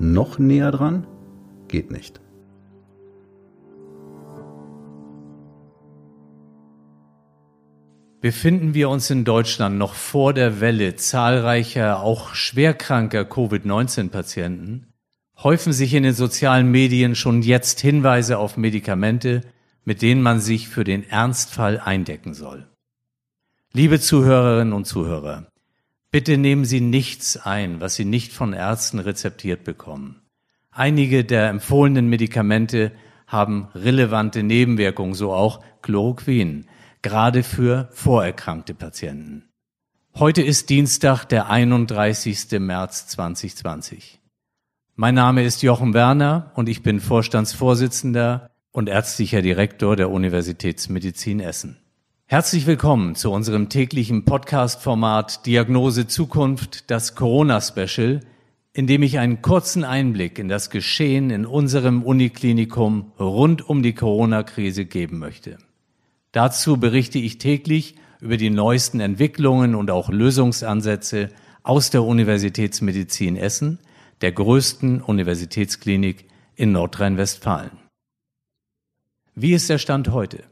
Noch näher dran? Geht nicht. Befinden wir uns in Deutschland noch vor der Welle zahlreicher, auch schwerkranker Covid-19-Patienten, häufen sich in den sozialen Medien schon jetzt Hinweise auf Medikamente, mit denen man sich für den Ernstfall eindecken soll. Liebe Zuhörerinnen und Zuhörer, bitte nehmen Sie nichts ein, was Sie nicht von Ärzten rezeptiert bekommen. Einige der empfohlenen Medikamente haben relevante Nebenwirkungen, so auch Chloroquin, gerade für vorerkrankte Patienten. Heute ist Dienstag, der 31. März 2020. Mein Name ist Jochen Werner und ich bin Vorstandsvorsitzender und ärztlicher Direktor der Universitätsmedizin Essen. Herzlich willkommen zu unserem täglichen Podcast-Format Diagnose Zukunft, das Corona-Special, in dem ich einen kurzen Einblick in das Geschehen in unserem Uniklinikum rund um die Corona-Krise geben möchte. Dazu berichte ich täglich über die neuesten Entwicklungen und auch Lösungsansätze aus der Universitätsmedizin Essen, der größten Universitätsklinik in Nordrhein-Westfalen. Wie ist der Stand heute?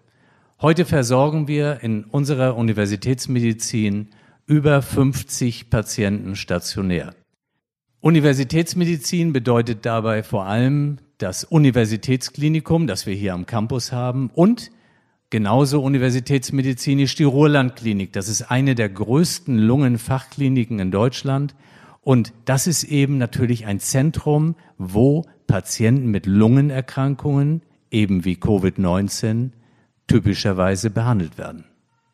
Heute versorgen wir in unserer Universitätsmedizin über 50 Patienten stationär. Universitätsmedizin bedeutet dabei vor allem das Universitätsklinikum, das wir hier am Campus haben und genauso universitätsmedizinisch die Ruhrlandklinik. Das ist eine der größten Lungenfachkliniken in Deutschland und das ist eben natürlich ein Zentrum, wo Patienten mit Lungenerkrankungen, eben wie Covid-19, typischerweise behandelt werden.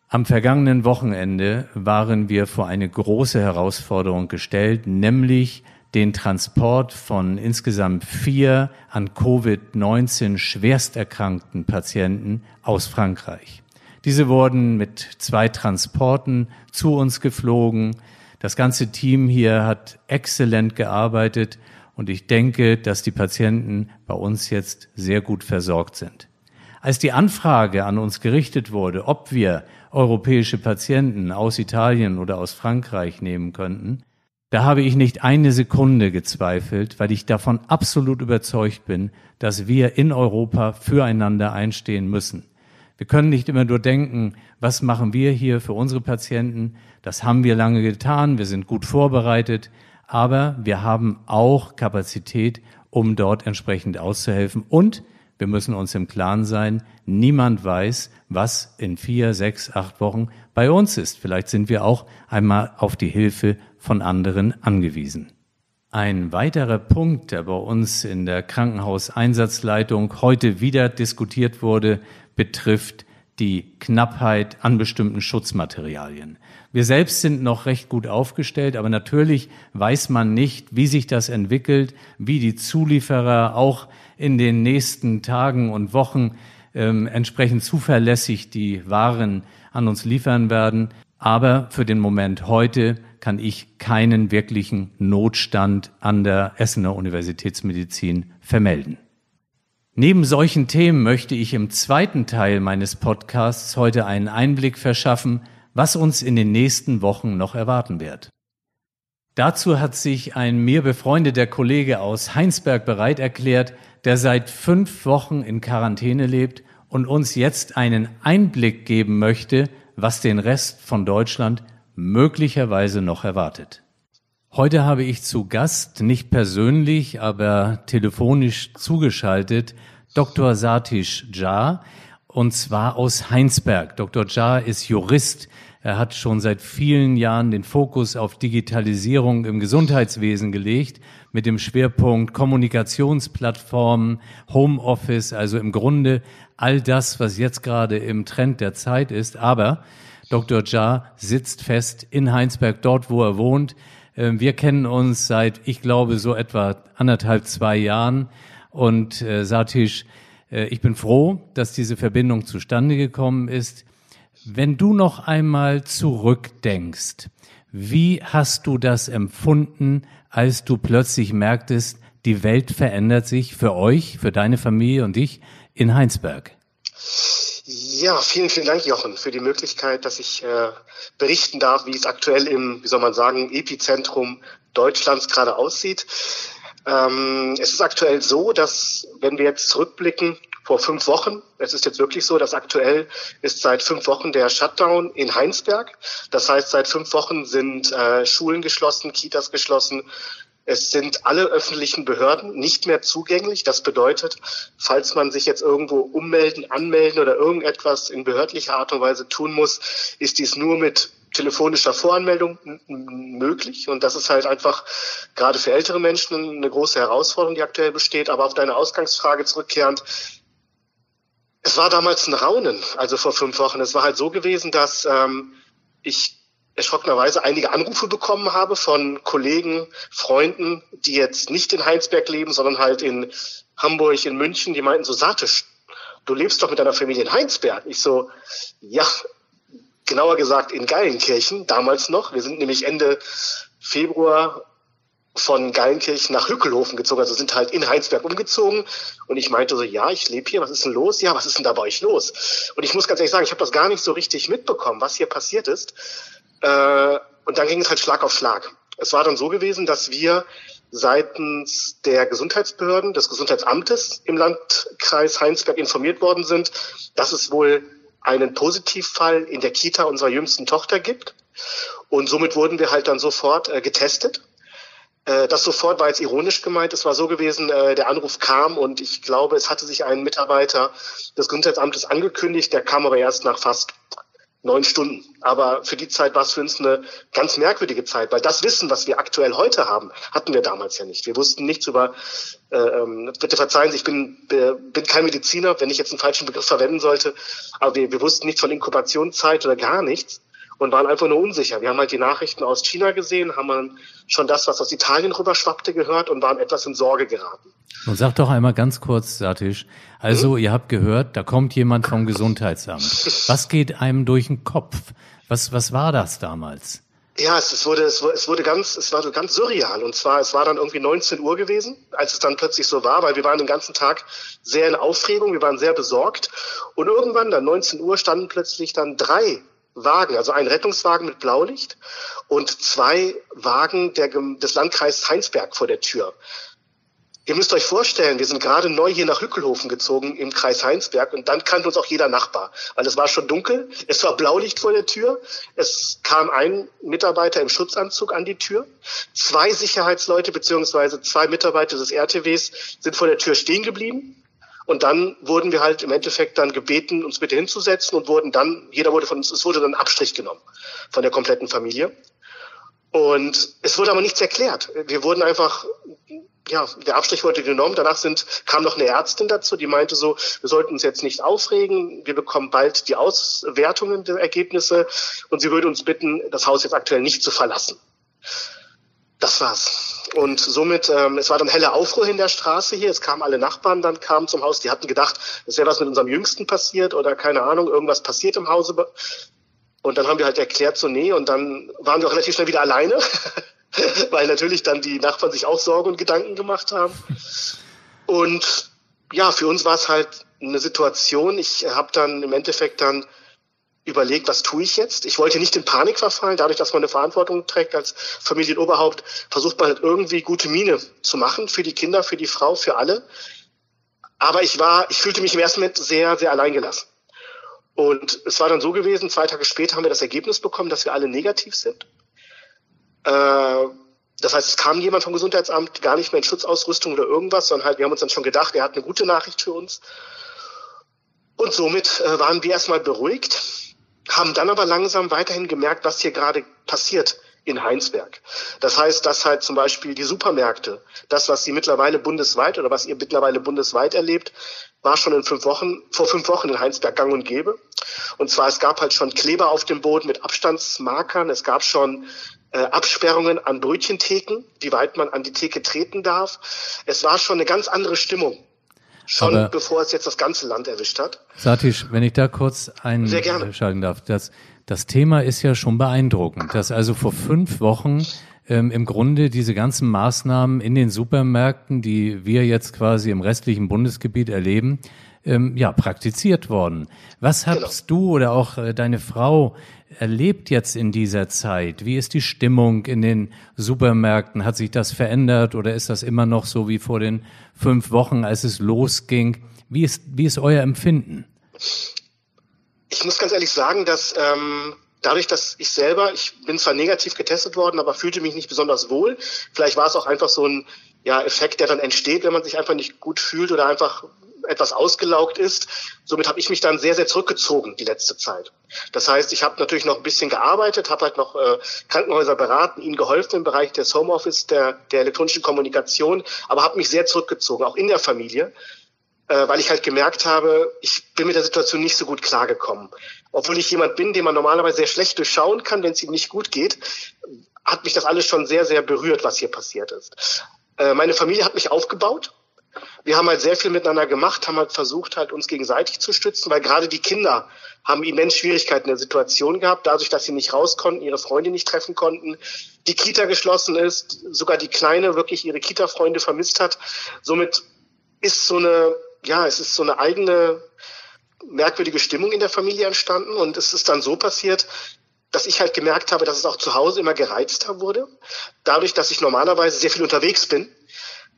Am vergangenen Wochenende waren wir vor eine große Herausforderung gestellt, nämlich den Transport von insgesamt vier an Covid-19 schwersterkrankten Patienten aus Frankreich. Diese wurden mit zwei Transporten zu uns geflogen. Das ganze Team hier hat exzellent gearbeitet und ich denke, dass die Patienten bei uns jetzt sehr gut versorgt sind. Als die Anfrage an uns gerichtet wurde, ob wir europäische Patienten aus Italien oder aus Frankreich nehmen könnten, da habe ich nicht eine Sekunde gezweifelt, weil ich davon absolut überzeugt bin, dass wir in Europa füreinander einstehen müssen. Wir können nicht immer nur denken, was machen wir hier für unsere Patienten? Das haben wir lange getan, wir sind gut vorbereitet, aber wir haben auch Kapazität, um dort entsprechend auszuhelfen und wir müssen uns im Klaren sein, niemand weiß, was in vier, sechs, acht Wochen bei uns ist. Vielleicht sind wir auch einmal auf die Hilfe von anderen angewiesen. Ein weiterer Punkt, der bei uns in der Krankenhauseinsatzleitung heute wieder diskutiert wurde, betrifft die Knappheit an bestimmten Schutzmaterialien. Wir selbst sind noch recht gut aufgestellt, aber natürlich weiß man nicht, wie sich das entwickelt, wie die Zulieferer auch in den nächsten Tagen und Wochen ähm, entsprechend zuverlässig die Waren an uns liefern werden. Aber für den Moment heute kann ich keinen wirklichen Notstand an der Essener Universitätsmedizin vermelden. Neben solchen Themen möchte ich im zweiten Teil meines Podcasts heute einen Einblick verschaffen, was uns in den nächsten Wochen noch erwarten wird. Dazu hat sich ein mir befreundeter Kollege aus Heinsberg bereit erklärt, der seit fünf Wochen in Quarantäne lebt und uns jetzt einen Einblick geben möchte, was den Rest von Deutschland möglicherweise noch erwartet. Heute habe ich zu Gast, nicht persönlich, aber telefonisch zugeschaltet, Dr. Satish Jha, und zwar aus Heinsberg. Dr. Jha ist Jurist. Er hat schon seit vielen Jahren den Fokus auf Digitalisierung im Gesundheitswesen gelegt, mit dem Schwerpunkt Kommunikationsplattformen, Homeoffice, also im Grunde all das, was jetzt gerade im Trend der Zeit ist. Aber Dr. Jha sitzt fest in Heinsberg, dort wo er wohnt wir kennen uns seit, ich glaube, so etwa anderthalb, zwei Jahren. Und äh, Satish, äh, ich bin froh, dass diese Verbindung zustande gekommen ist. Wenn du noch einmal zurückdenkst, wie hast du das empfunden, als du plötzlich merktest, die Welt verändert sich für euch, für deine Familie und dich in Heinsberg? Ja, vielen, vielen Dank, Jochen, für die Möglichkeit, dass ich äh, berichten darf, wie es aktuell im, wie soll man sagen, Epizentrum Deutschlands gerade aussieht. Ähm, es ist aktuell so, dass, wenn wir jetzt zurückblicken, vor fünf Wochen, es ist jetzt wirklich so, dass aktuell ist seit fünf Wochen der Shutdown in Heinsberg. Das heißt, seit fünf Wochen sind äh, Schulen geschlossen, Kitas geschlossen, es sind alle öffentlichen Behörden nicht mehr zugänglich. Das bedeutet, falls man sich jetzt irgendwo ummelden, anmelden oder irgendetwas in behördlicher Art und Weise tun muss, ist dies nur mit telefonischer Voranmeldung möglich. Und das ist halt einfach gerade für ältere Menschen eine große Herausforderung, die aktuell besteht. Aber auf deine Ausgangsfrage zurückkehrend, es war damals ein Raunen, also vor fünf Wochen. Es war halt so gewesen, dass ähm, ich erschrockenerweise einige Anrufe bekommen habe von Kollegen, Freunden, die jetzt nicht in Heinsberg leben, sondern halt in Hamburg, in München, die meinten so, Satisch, du lebst doch mit deiner Familie in Heinsberg. Ich so, ja, genauer gesagt in Geilenkirchen, damals noch. Wir sind nämlich Ende Februar von Geilenkirchen nach Hückelhofen gezogen, also sind halt in Heinsberg umgezogen. Und ich meinte so, ja, ich lebe hier, was ist denn los? Ja, was ist denn da bei euch los? Und ich muss ganz ehrlich sagen, ich habe das gar nicht so richtig mitbekommen, was hier passiert ist. Äh, und dann ging es halt Schlag auf Schlag. Es war dann so gewesen, dass wir seitens der Gesundheitsbehörden, des Gesundheitsamtes im Landkreis Heinsberg informiert worden sind, dass es wohl einen Positivfall in der Kita unserer jüngsten Tochter gibt. Und somit wurden wir halt dann sofort äh, getestet. Äh, das sofort war jetzt ironisch gemeint. Es war so gewesen, äh, der Anruf kam und ich glaube, es hatte sich ein Mitarbeiter des Gesundheitsamtes angekündigt, der kam aber erst nach fast neun Stunden. Aber für die Zeit war es für uns eine ganz merkwürdige Zeit, weil das Wissen, was wir aktuell heute haben, hatten wir damals ja nicht. Wir wussten nichts über, äh, ähm, bitte verzeihen Sie, ich bin, äh, bin kein Mediziner, wenn ich jetzt einen falschen Begriff verwenden sollte, aber wir, wir wussten nichts von Inkubationszeit oder gar nichts und waren einfach nur unsicher. Wir haben halt die Nachrichten aus China gesehen, haben dann schon das, was aus Italien rüberschwappte, gehört und waren etwas in Sorge geraten. Und sag doch einmal ganz kurz, Satish, also hm? ihr habt gehört, da kommt jemand vom Gesundheitsamt. Was geht einem durch den Kopf? Was, was war das damals? Ja, es, es, wurde, es, es wurde ganz, es war so ganz surreal. Und zwar, es war dann irgendwie 19 Uhr gewesen, als es dann plötzlich so war, weil wir waren den ganzen Tag sehr in Aufregung, wir waren sehr besorgt. Und irgendwann, dann 19 Uhr, standen plötzlich dann drei Wagen, also ein Rettungswagen mit Blaulicht und zwei Wagen der, des Landkreises Heinsberg vor der Tür. Ihr müsst euch vorstellen, wir sind gerade neu hier nach Hückelhofen gezogen im Kreis Heinsberg und dann kannte uns auch jeder Nachbar, weil es war schon dunkel, es war Blaulicht vor der Tür, es kam ein Mitarbeiter im Schutzanzug an die Tür, zwei Sicherheitsleute beziehungsweise zwei Mitarbeiter des RTWs sind vor der Tür stehen geblieben und dann wurden wir halt im Endeffekt dann gebeten, uns bitte hinzusetzen und wurden dann, jeder wurde von uns, es wurde dann Abstrich genommen von der kompletten Familie. Und es wurde aber nichts erklärt. Wir wurden einfach ja, der Abstrich wurde genommen. Danach sind, kam noch eine Ärztin dazu, die meinte so, wir sollten uns jetzt nicht aufregen. Wir bekommen bald die Auswertungen der Ergebnisse und sie würde uns bitten, das Haus jetzt aktuell nicht zu verlassen. Das war's. Und somit, ähm, es war dann helle Aufruhr in der Straße hier. Es kamen alle Nachbarn dann kamen zum Haus. Die hatten gedacht, es wäre was mit unserem Jüngsten passiert oder keine Ahnung, irgendwas passiert im Hause. Und dann haben wir halt erklärt, so nee. Und dann waren wir auch relativ schnell wieder alleine. weil natürlich dann die Nachbarn sich auch Sorgen und Gedanken gemacht haben. Und ja, für uns war es halt eine Situation. Ich habe dann im Endeffekt dann überlegt, was tue ich jetzt? Ich wollte nicht in Panik verfallen, dadurch, dass man eine Verantwortung trägt als Familienoberhaupt, versucht man halt irgendwie gute Miene zu machen für die Kinder, für die Frau, für alle. Aber ich war, ich fühlte mich im ersten Moment sehr, sehr alleingelassen. Und es war dann so gewesen, zwei Tage später haben wir das Ergebnis bekommen, dass wir alle negativ sind. Äh, das heißt, es kam jemand vom Gesundheitsamt gar nicht mehr in Schutzausrüstung oder irgendwas, sondern halt, wir haben uns dann schon gedacht, er hat eine gute Nachricht für uns. Und somit äh, waren wir erstmal beruhigt, haben dann aber langsam weiterhin gemerkt, was hier gerade passiert in Heinsberg. Das heißt, dass halt zum Beispiel die Supermärkte, das, was sie mittlerweile bundesweit oder was ihr mittlerweile bundesweit erlebt, war schon in fünf Wochen, vor fünf Wochen in Heinsberg gang und gäbe. Und zwar, es gab halt schon Kleber auf dem Boden mit Abstandsmarkern, es gab schon äh, Absperrungen an Brötchentheken, wie weit man an die Theke treten darf. Es war schon eine ganz andere Stimmung. Schon Aber bevor es jetzt das ganze Land erwischt hat. Satish, wenn ich da kurz einschalten darf. Das, das Thema ist ja schon beeindruckend, dass also vor fünf Wochen ähm, im Grunde diese ganzen Maßnahmen in den Supermärkten, die wir jetzt quasi im restlichen Bundesgebiet erleben, ähm, ja, praktiziert worden. Was hast genau. du oder auch äh, deine Frau erlebt jetzt in dieser Zeit? Wie ist die Stimmung in den Supermärkten? Hat sich das verändert oder ist das immer noch so wie vor den fünf Wochen, als es losging? Wie ist, wie ist euer Empfinden? Ich muss ganz ehrlich sagen, dass ähm, dadurch, dass ich selber, ich bin zwar negativ getestet worden, aber fühlte mich nicht besonders wohl. Vielleicht war es auch einfach so ein ja, Effekt, der dann entsteht, wenn man sich einfach nicht gut fühlt oder einfach etwas ausgelaugt ist. Somit habe ich mich dann sehr, sehr zurückgezogen die letzte Zeit. Das heißt, ich habe natürlich noch ein bisschen gearbeitet, habe halt noch äh, Krankenhäuser beraten, ihnen geholfen im Bereich des Homeoffice, der, der elektronischen Kommunikation, aber habe mich sehr zurückgezogen, auch in der Familie, äh, weil ich halt gemerkt habe, ich bin mit der Situation nicht so gut klargekommen. Obwohl ich jemand bin, den man normalerweise sehr schlecht durchschauen kann, wenn es ihm nicht gut geht, hat mich das alles schon sehr, sehr berührt, was hier passiert ist. Äh, meine Familie hat mich aufgebaut wir haben halt sehr viel miteinander gemacht, haben halt versucht, halt uns gegenseitig zu stützen, weil gerade die Kinder haben immens Schwierigkeiten in der Situation gehabt, dadurch, dass sie nicht raus konnten, ihre Freunde nicht treffen konnten, die Kita geschlossen ist, sogar die Kleine wirklich ihre Kita-Freunde vermisst hat. Somit ist so eine, ja, es ist so eine eigene merkwürdige Stimmung in der Familie entstanden und es ist dann so passiert, dass ich halt gemerkt habe, dass es auch zu Hause immer gereizter wurde. Dadurch, dass ich normalerweise sehr viel unterwegs bin,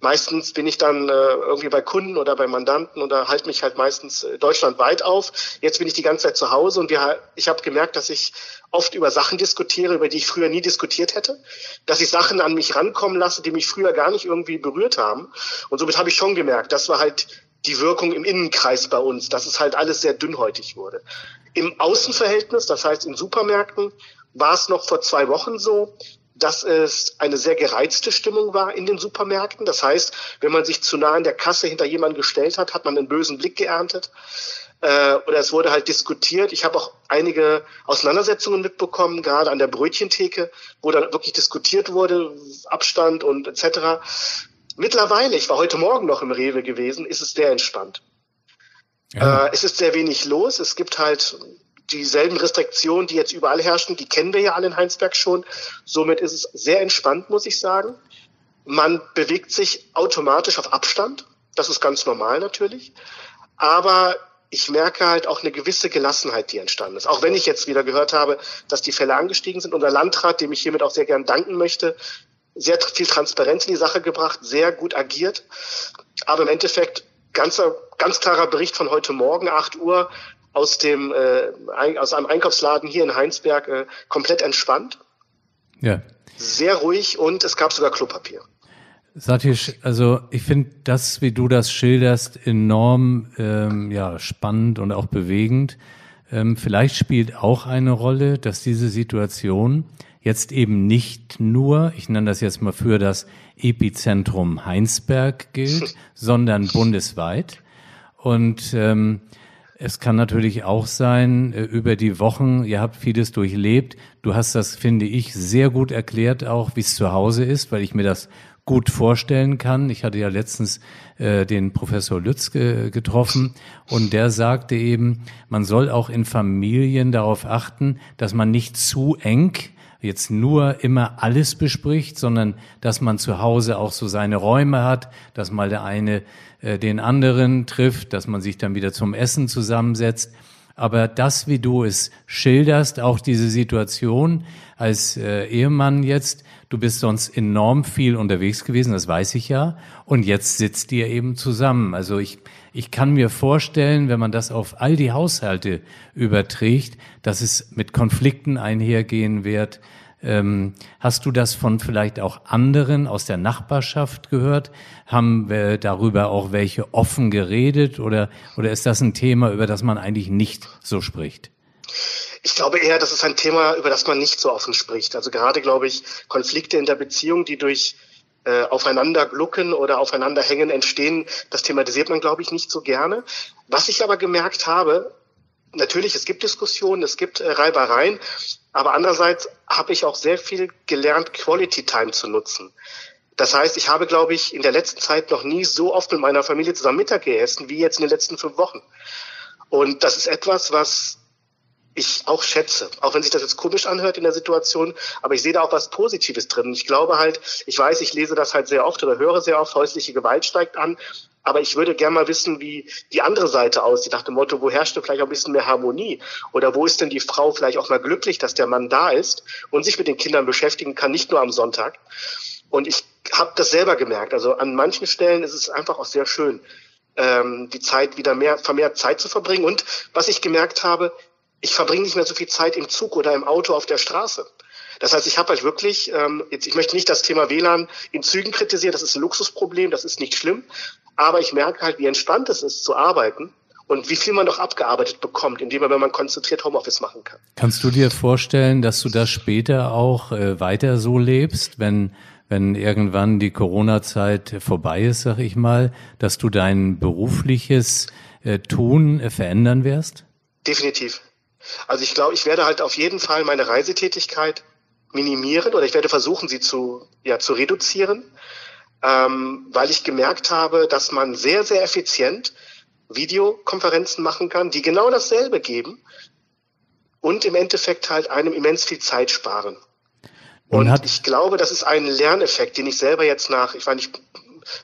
Meistens bin ich dann äh, irgendwie bei Kunden oder bei Mandanten oder halte mich halt meistens äh, deutschlandweit auf. Jetzt bin ich die ganze Zeit zu Hause und wir, ich habe gemerkt, dass ich oft über Sachen diskutiere, über die ich früher nie diskutiert hätte, dass ich Sachen an mich rankommen lasse, die mich früher gar nicht irgendwie berührt haben. Und somit habe ich schon gemerkt, das war halt die Wirkung im Innenkreis bei uns, dass es halt alles sehr dünnhäutig wurde. Im Außenverhältnis, das heißt in Supermärkten, war es noch vor zwei Wochen so, dass es eine sehr gereizte Stimmung war in den Supermärkten. Das heißt, wenn man sich zu nah an der Kasse hinter jemanden gestellt hat, hat man einen bösen Blick geerntet. Äh, oder es wurde halt diskutiert. Ich habe auch einige Auseinandersetzungen mitbekommen, gerade an der Brötchentheke, wo dann wirklich diskutiert wurde, Abstand und etc. Mittlerweile, ich war heute Morgen noch im Rewe gewesen, ist es sehr entspannt. Ja. Äh, es ist sehr wenig los. Es gibt halt dieselben Restriktionen, die jetzt überall herrschen, die kennen wir ja alle in Heinsberg schon. Somit ist es sehr entspannt, muss ich sagen. Man bewegt sich automatisch auf Abstand. Das ist ganz normal natürlich. Aber ich merke halt auch eine gewisse Gelassenheit, die entstanden ist. Auch wenn ich jetzt wieder gehört habe, dass die Fälle angestiegen sind. Unser Landrat, dem ich hiermit auch sehr gern danken möchte, sehr viel Transparenz in die Sache gebracht, sehr gut agiert. Aber im Endeffekt ganz, ganz klarer Bericht von heute Morgen, 8 Uhr, aus dem äh, aus einem Einkaufsladen hier in Heinsberg äh, komplett entspannt. Ja. Sehr ruhig und es gab sogar Klopapier. Satish, also ich finde das, wie du das schilderst, enorm ähm, ja, spannend und auch bewegend. Ähm, vielleicht spielt auch eine Rolle, dass diese Situation jetzt eben nicht nur, ich nenne das jetzt mal für das Epizentrum Heinsberg gilt, sondern bundesweit. Und ähm, es kann natürlich auch sein, äh, über die Wochen, ihr habt vieles durchlebt. Du hast das, finde ich, sehr gut erklärt, auch wie es zu Hause ist, weil ich mir das gut vorstellen kann. Ich hatte ja letztens äh, den Professor Lütz ge getroffen und der sagte eben, man soll auch in Familien darauf achten, dass man nicht zu eng jetzt nur immer alles bespricht, sondern dass man zu Hause auch so seine Räume hat, dass mal der eine äh, den anderen trifft, dass man sich dann wieder zum Essen zusammensetzt. Aber das, wie du es schilderst, auch diese Situation als äh, Ehemann jetzt, du bist sonst enorm viel unterwegs gewesen, das weiß ich ja, und jetzt sitzt ihr eben zusammen. Also ich, ich kann mir vorstellen, wenn man das auf all die Haushalte überträgt, dass es mit Konflikten einhergehen wird, ähm, hast du das von vielleicht auch anderen aus der Nachbarschaft gehört? Haben wir darüber auch welche offen geredet oder, oder ist das ein Thema, über das man eigentlich nicht so spricht? Ich glaube eher, das ist ein Thema, über das man nicht so offen spricht. Also gerade, glaube ich, Konflikte in der Beziehung, die durch äh, aufeinander glucken oder aufeinander hängen entstehen, das thematisiert man, glaube ich, nicht so gerne. Was ich aber gemerkt habe, natürlich, es gibt Diskussionen, es gibt äh, Reibereien, aber andererseits habe ich auch sehr viel gelernt, Quality Time zu nutzen. Das heißt, ich habe, glaube ich, in der letzten Zeit noch nie so oft mit meiner Familie zusammen Mittag gegessen wie jetzt in den letzten fünf Wochen. Und das ist etwas, was ich auch schätze, auch wenn sich das jetzt komisch anhört in der Situation, aber ich sehe da auch was Positives drin. Ich glaube halt, ich weiß, ich lese das halt sehr oft oder höre sehr oft, häusliche Gewalt steigt an, aber ich würde gerne mal wissen, wie die andere Seite aussieht, nach dem Motto, wo herrscht denn vielleicht auch ein bisschen mehr Harmonie? Oder wo ist denn die Frau vielleicht auch mal glücklich, dass der Mann da ist und sich mit den Kindern beschäftigen kann, nicht nur am Sonntag? Und ich habe das selber gemerkt. Also an manchen Stellen ist es einfach auch sehr schön, ähm, die Zeit wieder mehr, vermehrt Zeit zu verbringen. Und was ich gemerkt habe, ich verbringe nicht mehr so viel Zeit im Zug oder im Auto auf der Straße. Das heißt, ich habe halt wirklich, ähm, jetzt, ich möchte nicht das Thema WLAN in Zügen kritisieren, das ist ein Luxusproblem, das ist nicht schlimm, aber ich merke halt, wie entspannt es ist zu arbeiten und wie viel man noch abgearbeitet bekommt, indem man, wenn man konzentriert Homeoffice machen kann. Kannst du dir vorstellen, dass du das später auch äh, weiter so lebst, wenn wenn irgendwann die Corona-Zeit vorbei ist, sag ich mal, dass du dein berufliches äh, Tun äh, verändern wirst? Definitiv. Also ich glaube, ich werde halt auf jeden Fall meine Reisetätigkeit minimieren oder ich werde versuchen, sie zu, ja, zu reduzieren, ähm, weil ich gemerkt habe, dass man sehr, sehr effizient Videokonferenzen machen kann, die genau dasselbe geben und im Endeffekt halt einem immens viel Zeit sparen. Und, und ich glaube, das ist ein Lerneffekt, den ich selber jetzt nach, ich meine, ich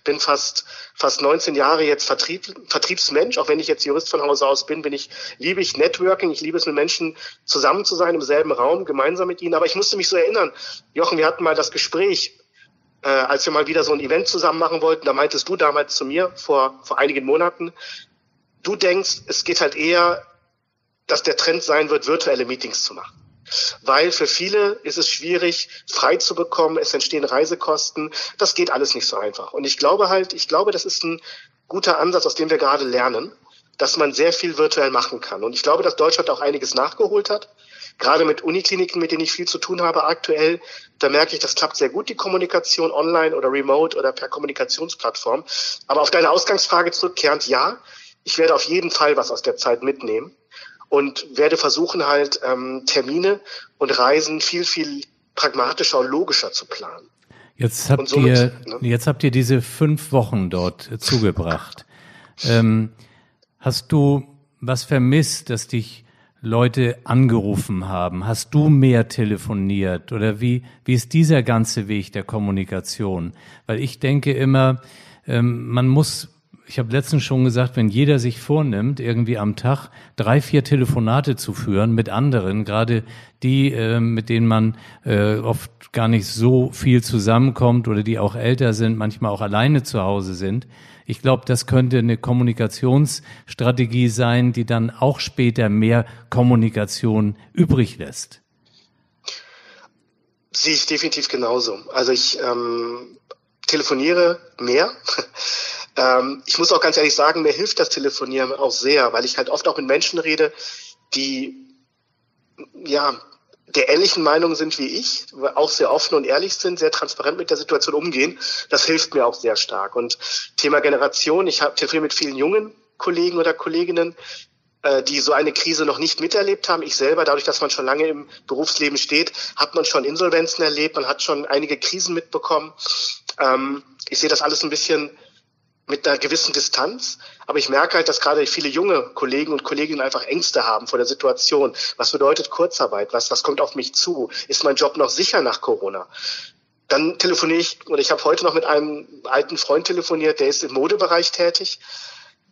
bin fast fast 19 Jahre jetzt Vertrieb, Vertriebsmensch, auch wenn ich jetzt Jurist von Hause aus bin, bin ich liebe ich Networking, ich liebe es mit Menschen zusammen zu sein im selben Raum, gemeinsam mit ihnen. Aber ich musste mich so erinnern, Jochen, wir hatten mal das Gespräch, äh, als wir mal wieder so ein Event zusammen machen wollten. Da meintest du damals zu mir vor vor einigen Monaten, du denkst, es geht halt eher, dass der Trend sein wird, virtuelle Meetings zu machen weil für viele ist es schwierig, frei zu bekommen. Es entstehen Reisekosten. Das geht alles nicht so einfach. Und ich glaube halt, ich glaube, das ist ein guter Ansatz, aus dem wir gerade lernen, dass man sehr viel virtuell machen kann. Und ich glaube, dass Deutschland auch einiges nachgeholt hat. Gerade mit Unikliniken, mit denen ich viel zu tun habe aktuell, da merke ich, das klappt sehr gut, die Kommunikation online oder remote oder per Kommunikationsplattform. Aber auf deine Ausgangsfrage zurückkehrend, ja, ich werde auf jeden Fall was aus der Zeit mitnehmen und werde versuchen halt ähm, Termine und Reisen viel, viel pragmatischer und logischer zu planen. Jetzt habt somit, ihr, ne? jetzt habt ihr diese fünf Wochen dort zugebracht. ähm, hast du was vermisst, dass dich Leute angerufen haben? Hast du mehr telefoniert? Oder wie, wie ist dieser ganze Weg der Kommunikation? Weil ich denke immer, ähm, man muss ich habe letztens schon gesagt, wenn jeder sich vornimmt, irgendwie am Tag drei, vier Telefonate zu führen mit anderen, gerade die, äh, mit denen man äh, oft gar nicht so viel zusammenkommt oder die auch älter sind, manchmal auch alleine zu Hause sind. Ich glaube, das könnte eine Kommunikationsstrategie sein, die dann auch später mehr Kommunikation übrig lässt. Sehe ich definitiv genauso. Also ich ähm, telefoniere mehr. Ähm, ich muss auch ganz ehrlich sagen, mir hilft das Telefonieren auch sehr, weil ich halt oft auch mit Menschen rede, die ja der ähnlichen Meinung sind wie ich, auch sehr offen und ehrlich sind, sehr transparent mit der Situation umgehen. Das hilft mir auch sehr stark. Und Thema Generation, ich habe telefoniert mit vielen jungen Kollegen oder Kolleginnen, äh, die so eine Krise noch nicht miterlebt haben. Ich selber, dadurch, dass man schon lange im Berufsleben steht, hat man schon Insolvenzen erlebt, man hat schon einige Krisen mitbekommen. Ähm, ich sehe das alles ein bisschen mit einer gewissen Distanz. Aber ich merke halt, dass gerade viele junge Kollegen und Kolleginnen einfach Ängste haben vor der Situation. Was bedeutet Kurzarbeit? Was, was kommt auf mich zu? Ist mein Job noch sicher nach Corona? Dann telefoniere ich, oder ich habe heute noch mit einem alten Freund telefoniert, der ist im Modebereich tätig,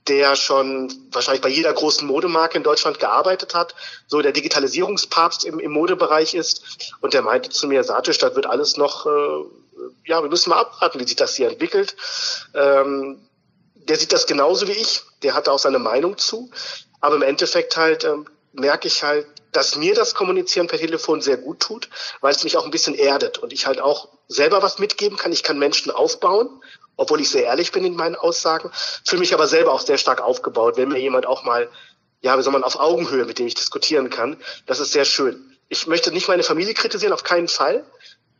der schon wahrscheinlich bei jeder großen Modemarke in Deutschland gearbeitet hat, so der Digitalisierungspapst im, im Modebereich ist. Und der meinte zu mir, Satisch, das wird alles noch, äh, ja, wir müssen mal abwarten, wie sich das hier entwickelt. Ähm, der sieht das genauso wie ich, der hat auch seine Meinung zu. Aber im Endeffekt halt ähm, merke ich halt, dass mir das Kommunizieren per Telefon sehr gut tut, weil es mich auch ein bisschen erdet und ich halt auch selber was mitgeben kann. Ich kann Menschen aufbauen, obwohl ich sehr ehrlich bin in meinen Aussagen, fühle mich aber selber auch sehr stark aufgebaut, wenn mir jemand auch mal, ja, wie soll man, auf Augenhöhe, mit dem ich diskutieren kann. Das ist sehr schön. Ich möchte nicht meine Familie kritisieren, auf keinen Fall.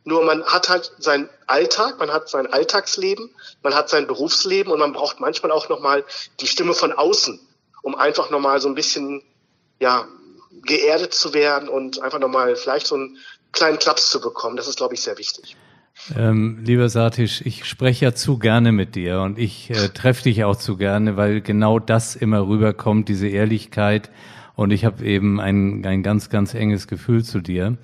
Nur man hat halt seinen Alltag, man hat sein Alltagsleben, man hat sein Berufsleben und man braucht manchmal auch nochmal die Stimme von außen, um einfach nochmal so ein bisschen ja, geerdet zu werden und einfach nochmal vielleicht so einen kleinen Klaps zu bekommen. Das ist, glaube ich, sehr wichtig. Ähm, lieber Satisch, ich spreche ja zu gerne mit dir und ich äh, treffe dich auch zu gerne, weil genau das immer rüberkommt, diese Ehrlichkeit. Und ich habe eben ein, ein ganz, ganz enges Gefühl zu dir.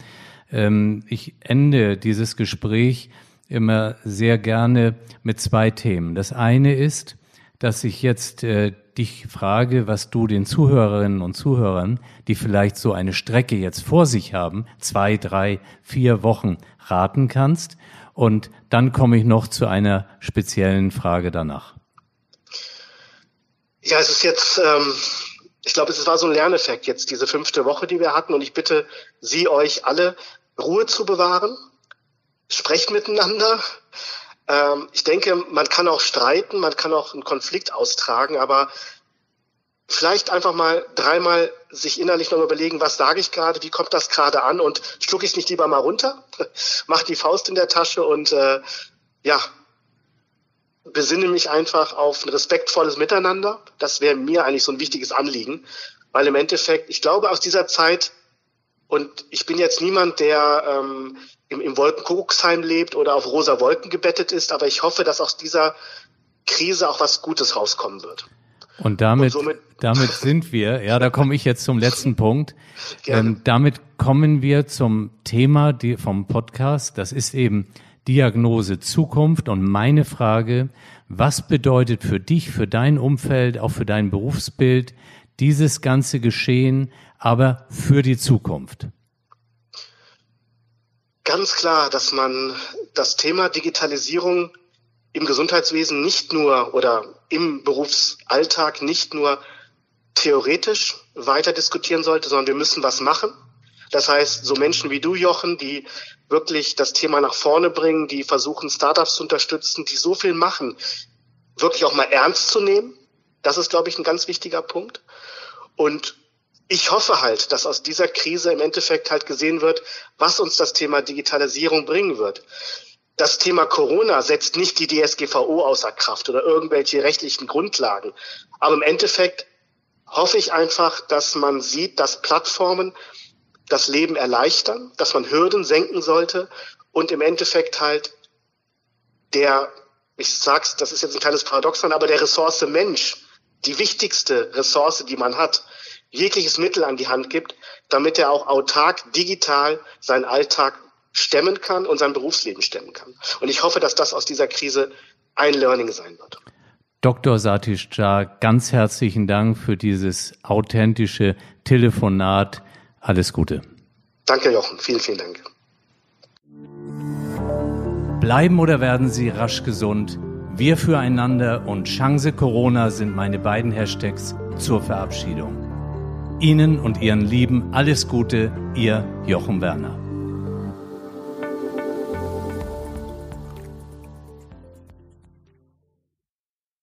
Ähm, ich ende dieses Gespräch immer sehr gerne mit zwei Themen. Das eine ist, dass ich jetzt äh, dich frage, was du den Zuhörerinnen und Zuhörern, die vielleicht so eine Strecke jetzt vor sich haben, zwei, drei, vier Wochen raten kannst. Und dann komme ich noch zu einer speziellen Frage danach. Ja, es ist jetzt, ähm, ich glaube, es war so ein Lerneffekt jetzt, diese fünfte Woche, die wir hatten. Und ich bitte Sie, euch alle, Ruhe zu bewahren. Sprecht miteinander. Ähm, ich denke, man kann auch streiten, man kann auch einen Konflikt austragen, aber vielleicht einfach mal dreimal sich innerlich noch überlegen, was sage ich gerade, wie kommt das gerade an und schlucke ich es nicht lieber mal runter, mach die Faust in der Tasche und äh, ja, besinne mich einfach auf ein respektvolles Miteinander. Das wäre mir eigentlich so ein wichtiges Anliegen, weil im Endeffekt, ich glaube, aus dieser Zeit, und ich bin jetzt niemand, der ähm, im, im Wolkenkuckucksheim lebt oder auf rosa Wolken gebettet ist, aber ich hoffe, dass aus dieser Krise auch was Gutes rauskommen wird. Und damit, Und damit sind wir, ja, da komme ich jetzt zum letzten Punkt. Ähm, damit kommen wir zum Thema die, vom Podcast. Das ist eben Diagnose Zukunft. Und meine Frage, was bedeutet für dich, für dein Umfeld, auch für dein Berufsbild dieses ganze Geschehen, aber für die Zukunft? Ganz klar, dass man das Thema Digitalisierung im Gesundheitswesen nicht nur oder im Berufsalltag nicht nur theoretisch weiter diskutieren sollte, sondern wir müssen was machen. Das heißt, so Menschen wie du, Jochen, die wirklich das Thema nach vorne bringen, die versuchen, Startups zu unterstützen, die so viel machen, wirklich auch mal ernst zu nehmen. Das ist, glaube ich, ein ganz wichtiger Punkt. Und ich hoffe halt, dass aus dieser Krise im Endeffekt halt gesehen wird, was uns das Thema Digitalisierung bringen wird das Thema Corona setzt nicht die DSGVO außer Kraft oder irgendwelche rechtlichen Grundlagen. Aber im Endeffekt hoffe ich einfach, dass man sieht, dass Plattformen das Leben erleichtern, dass man Hürden senken sollte und im Endeffekt halt der, ich sag's, das ist jetzt ein kleines Paradoxon, aber der Ressource Mensch, die wichtigste Ressource, die man hat, jegliches Mittel an die Hand gibt, damit er auch autark digital seinen Alltag stemmen kann und sein Berufsleben stemmen kann. Und ich hoffe, dass das aus dieser Krise ein Learning sein wird. Dr. Satish Jha, ganz herzlichen Dank für dieses authentische Telefonat. Alles Gute. Danke, Jochen. Vielen, vielen Dank. Bleiben oder werden Sie rasch gesund? Wir füreinander und Chance Corona sind meine beiden Hashtags zur Verabschiedung. Ihnen und Ihren Lieben alles Gute, Ihr Jochen Werner.